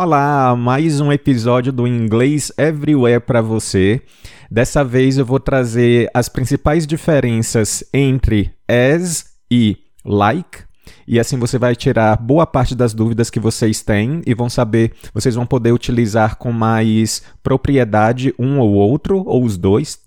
Olá, mais um episódio do Inglês Everywhere para você. Dessa vez eu vou trazer as principais diferenças entre as e like. E assim você vai tirar boa parte das dúvidas que vocês têm e vão saber, vocês vão poder utilizar com mais propriedade um ou outro, ou os dois,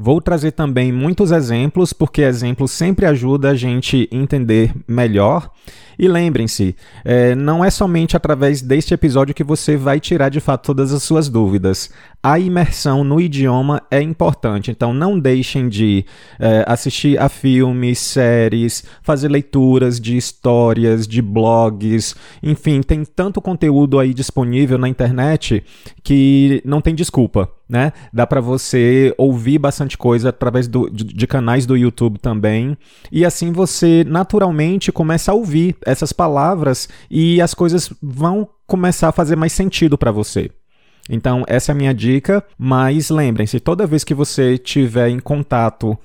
Vou trazer também muitos exemplos, porque exemplos sempre ajuda a gente entender melhor. E lembrem-se, é, não é somente através deste episódio que você vai tirar de fato todas as suas dúvidas. A imersão no idioma é importante, então não deixem de é, assistir a filmes, séries, fazer leituras de histórias, de blogs, enfim, tem tanto conteúdo aí disponível na internet que não tem desculpa né? Dá para você ouvir bastante coisa através do, de, de, canais do YouTube também. E assim você naturalmente começa a ouvir essas palavras e as coisas vão começar a fazer mais sentido para você. Então, essa é a minha dica, mas lembrem-se, toda vez que você tiver em contato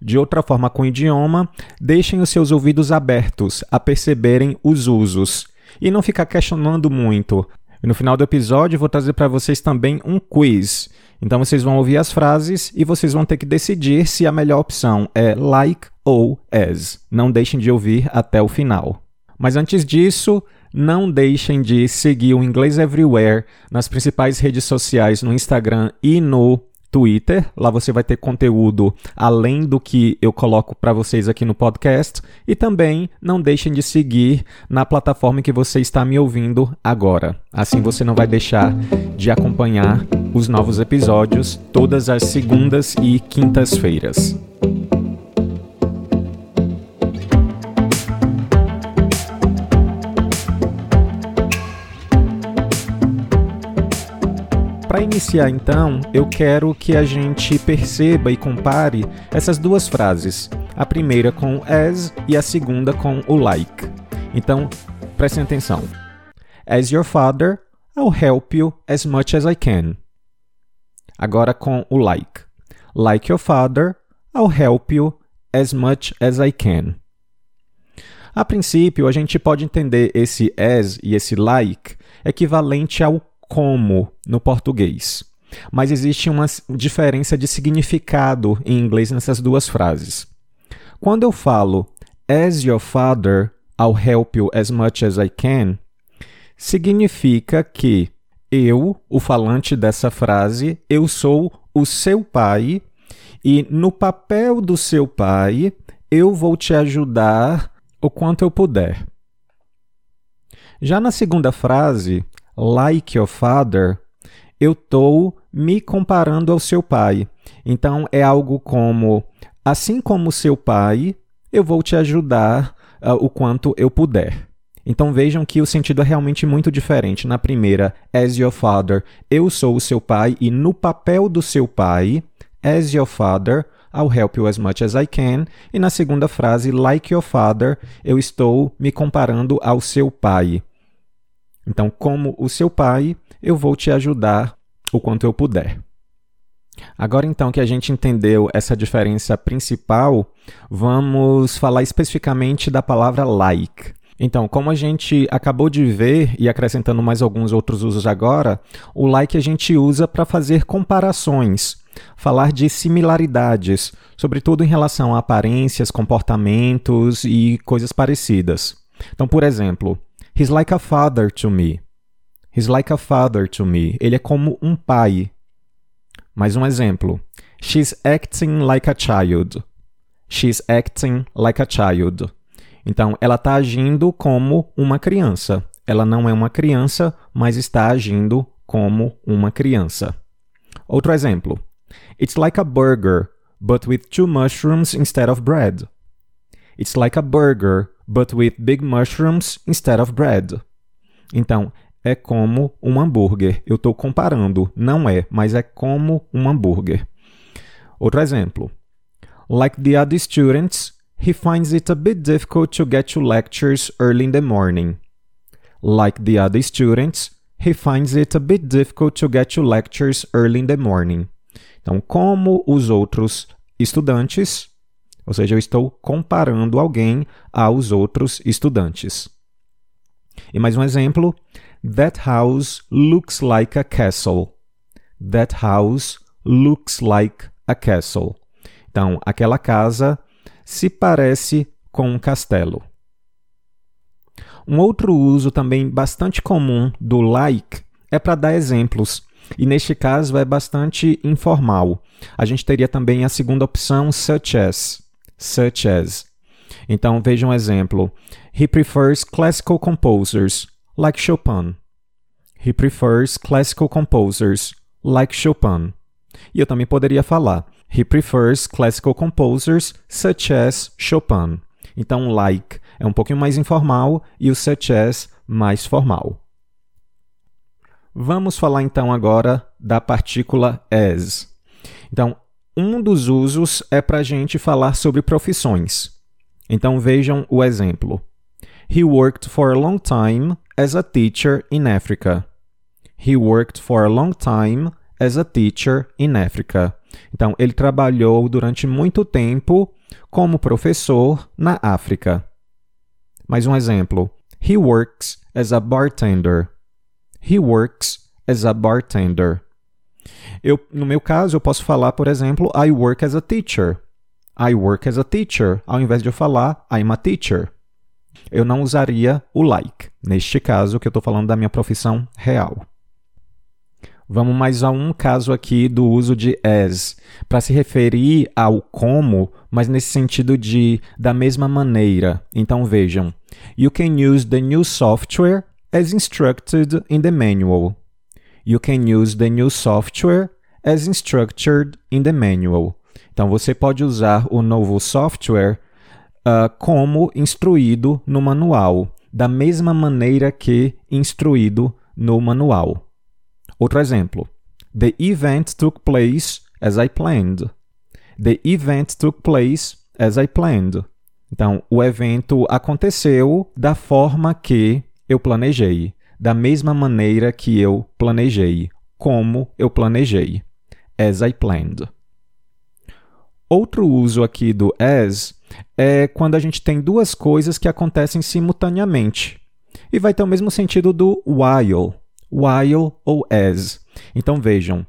de outra forma com o idioma, deixem os seus ouvidos abertos a perceberem os usos e não ficar questionando muito. No final do episódio, vou trazer para vocês também um quiz então vocês vão ouvir as frases e vocês vão ter que decidir se a melhor opção é like ou as. Não deixem de ouvir até o final. Mas antes disso, não deixem de seguir o Inglês Everywhere nas principais redes sociais, no Instagram e no Twitter. Lá você vai ter conteúdo além do que eu coloco para vocês aqui no podcast. E também não deixem de seguir na plataforma que você está me ouvindo agora. Assim você não vai deixar de acompanhar os novos episódios todas as segundas e quintas-feiras. Para iniciar então, eu quero que a gente perceba e compare essas duas frases. A primeira com as e a segunda com o like. Então, prestem atenção. As your father, I'll help you as much as I can. Agora com o like. Like your father, I'll help you as much as I can. A princípio, a gente pode entender esse as e esse like equivalente ao como no português. Mas existe uma diferença de significado em inglês nessas duas frases. Quando eu falo as your father, I'll help you as much as I can, significa que eu, o falante dessa frase, eu sou o seu pai e no papel do seu pai, eu vou te ajudar o quanto eu puder. Já na segunda frase, like your father, eu estou me comparando ao seu pai. Então é algo como: assim como seu pai, eu vou te ajudar uh, o quanto eu puder. Então vejam que o sentido é realmente muito diferente. Na primeira, as your father, eu sou o seu pai, e no papel do seu pai, as your father, I'll help you as much as I can. E na segunda frase, like your father, eu estou me comparando ao seu pai. Então, como o seu pai, eu vou te ajudar o quanto eu puder. Agora, então, que a gente entendeu essa diferença principal, vamos falar especificamente da palavra like. Então, como a gente acabou de ver e acrescentando mais alguns outros usos agora, o like a gente usa para fazer comparações, falar de similaridades, sobretudo em relação a aparências, comportamentos e coisas parecidas. Então, por exemplo, He's like a father to me. He's like a father to me. Ele é como um pai. Mais um exemplo. She's acting like a child. She's acting like a child. Então, ela está agindo como uma criança. Ela não é uma criança, mas está agindo como uma criança. Outro exemplo. It's like a burger, but with two mushrooms instead of bread. It's like a burger, but with big mushrooms instead of bread. Então, é como um hambúrguer. Eu estou comparando, não é, mas é como um hambúrguer. Outro exemplo. Like the other students, he finds it a bit difficult to get to lectures early in the morning. Like the other students, he finds it a bit difficult to get to lectures early in the morning. Então, como os outros estudantes, ou seja, eu estou comparando alguém aos outros estudantes. E mais um exemplo. That house looks like a castle. That house looks like a castle. Então, aquela casa se parece com um castelo. Um outro uso também bastante comum do like é para dar exemplos. E neste caso é bastante informal. A gente teria também a segunda opção, such as. Such as. Então veja um exemplo. He prefers classical composers, like Chopin. He prefers classical composers, like Chopin. E eu também poderia falar. He prefers classical composers, such as Chopin. Então, like é um pouquinho mais informal e o such as mais formal. Vamos falar então agora da partícula as. Então, um dos usos é para a gente falar sobre profissões. Então vejam o exemplo. He worked for a long time as a teacher in Africa. He worked for a long time as a teacher in Africa. Então, ele trabalhou durante muito tempo como professor na África. Mais um exemplo. He works as a bartender. He works as a bartender. Eu, no meu caso, eu posso falar, por exemplo, I work as a teacher. I work as a teacher, ao invés de eu falar I'm a teacher. Eu não usaria o like, neste caso que eu estou falando da minha profissão real. Vamos mais a um caso aqui do uso de as, para se referir ao como, mas nesse sentido de da mesma maneira. Então vejam: You can use the new software as instructed in the manual. You can use the new software as instructed in the manual. Então você pode usar o novo software uh, como instruído no manual, da mesma maneira que instruído no manual. Outro exemplo. The event took place as I planned. The event took place as I planned. Então, o evento aconteceu da forma que eu planejei, da mesma maneira que eu planejei, como eu planejei. As I planned. Outro uso aqui do as é quando a gente tem duas coisas que acontecem simultaneamente. E vai ter o mesmo sentido do while while ou as. Então vejam.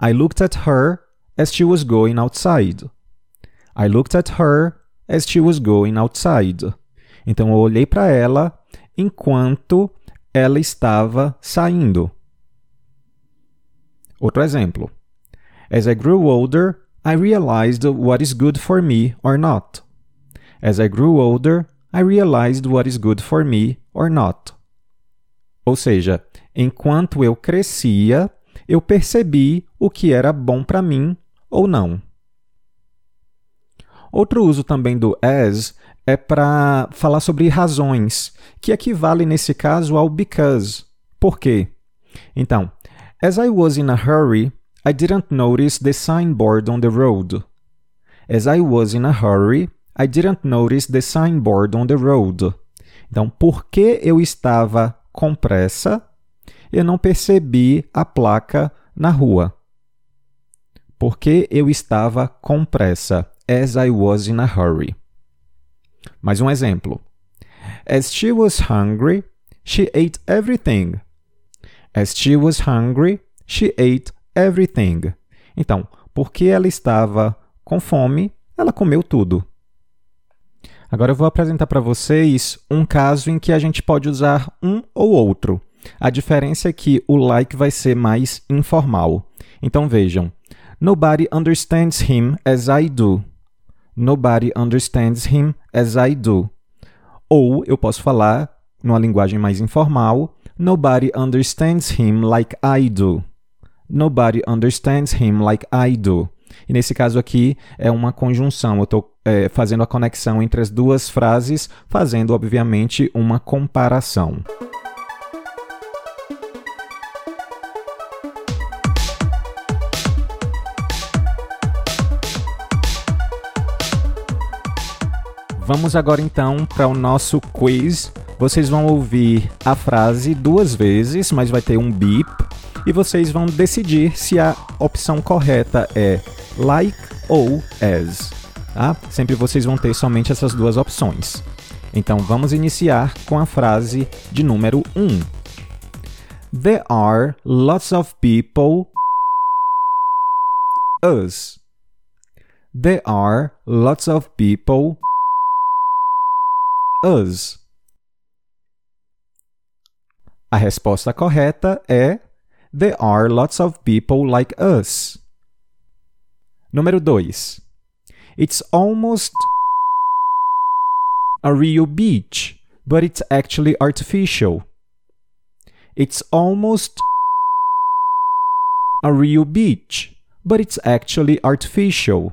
I looked at her as she was going outside. I looked at her as she was going outside. Então eu olhei para ela enquanto ela estava saindo. Outro exemplo. As I grew older, I realized what is good for me or not. As I grew older, I realized what is good for me or not. Ou seja, enquanto eu crescia, eu percebi o que era bom para mim ou não. Outro uso também do as é para falar sobre razões, que equivale nesse caso ao because. Por quê? Então, as I was in a hurry, I didn't notice the signboard on the road. As I was in a hurry, I didn't notice the signboard on the road. Então, porque eu estava com pressa, eu não percebi a placa na rua. Porque eu estava com pressa, as I was in a hurry. Mais um exemplo. As she was hungry, she ate everything. As she was hungry, she ate everything. Então, porque ela estava com fome, ela comeu tudo. Agora eu vou apresentar para vocês um caso em que a gente pode usar um ou outro. A diferença é que o like vai ser mais informal. Então vejam: Nobody understands him as I do. Nobody understands him as I do. Ou eu posso falar, numa linguagem mais informal, Nobody understands him like I do. Nobody understands him like I do. E nesse caso aqui é uma conjunção. Eu estou é, fazendo a conexão entre as duas frases, fazendo, obviamente, uma comparação. Vamos agora então para o nosso quiz. Vocês vão ouvir a frase duas vezes, mas vai ter um beep e vocês vão decidir se a opção correta é like ou as. Tá? Sempre vocês vão ter somente essas duas opções. Então vamos iniciar com a frase de número 1. Um. There are lots of people us. There are lots of people us. A resposta correta é There are lots of people like us. Número 2. It's almost a real beach, but it's actually artificial. It's almost a real beach, but it's actually artificial.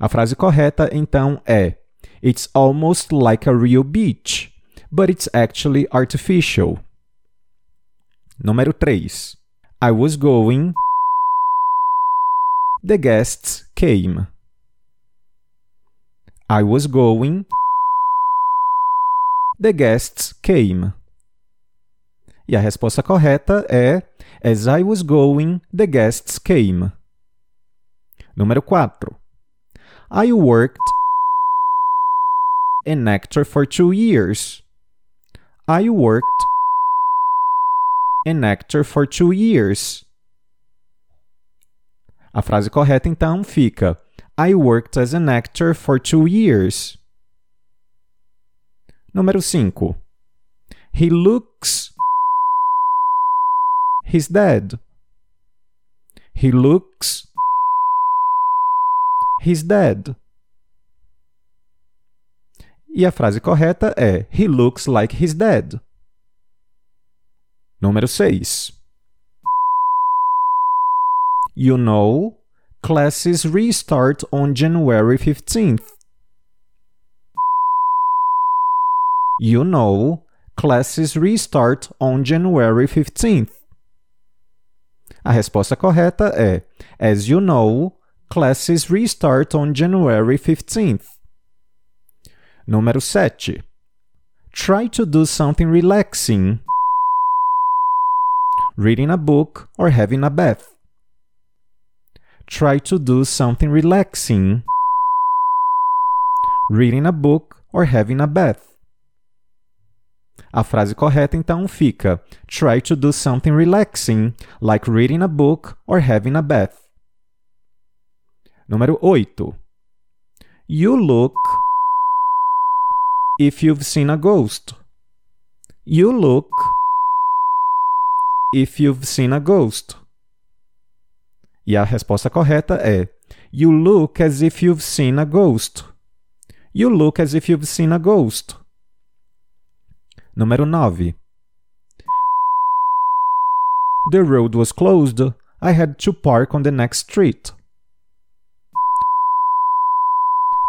A frase correta então é It's almost like a real beach, but it's actually artificial. Número 3. I was going. The guests came. I was going. The guests came. E a resposta correta é As I was going, the guests came. Número 4. I worked an actor for two years. I worked an actor for two years. A frase correta então fica I worked as an actor for two years. Número 5. He looks. He's dead. He looks. He's dead. E a frase correta é He looks like he's dead. Número 6. You know, classes restart on January 15th. You know, classes restart on January 15th. A resposta correta é As you know, classes restart on January 15th. Número 7. Try to do something relaxing reading a book, or having a bath. Try to do something relaxing, reading a book, or having a bath. A frase correta então fica: Try to do something relaxing, like reading a book or having a bath. Número 8. You look if you've seen a ghost. You look if you've seen a ghost. E a resposta correta é You look as if you've seen a ghost. You look as if you've seen a ghost. Número 9. The road was closed. I had to park on the next street.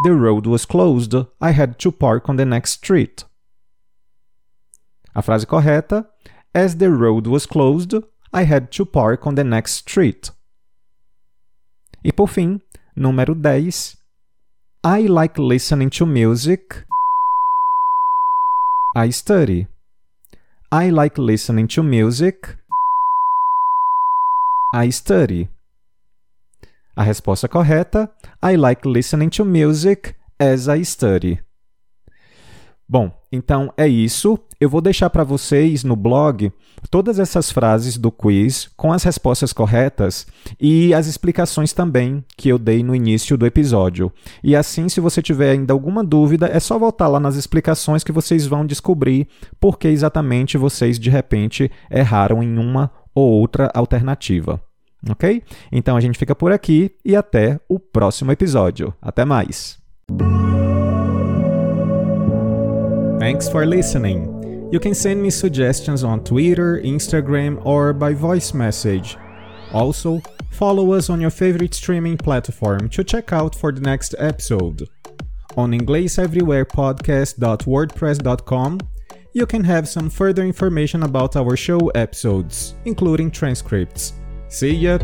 The road was closed. I had to park on the next street. A frase correta As the road was closed, I had to park on the next street. E por fim, número 10. I like listening to music. I study. I like listening to music. I study. A resposta correta: I like listening to music as I study. Bom, então é isso. Eu vou deixar para vocês no blog todas essas frases do quiz com as respostas corretas e as explicações também que eu dei no início do episódio. E assim, se você tiver ainda alguma dúvida, é só voltar lá nas explicações que vocês vão descobrir por que exatamente vocês de repente erraram em uma ou outra alternativa. Ok? Então a gente fica por aqui e até o próximo episódio. Até mais! Thanks for listening. You can send me suggestions on Twitter, Instagram, or by voice message. Also, follow us on your favorite streaming platform to check out for the next episode. On ingleseverywherepodcast.wordpress.com, you can have some further information about our show episodes, including transcripts. See ya!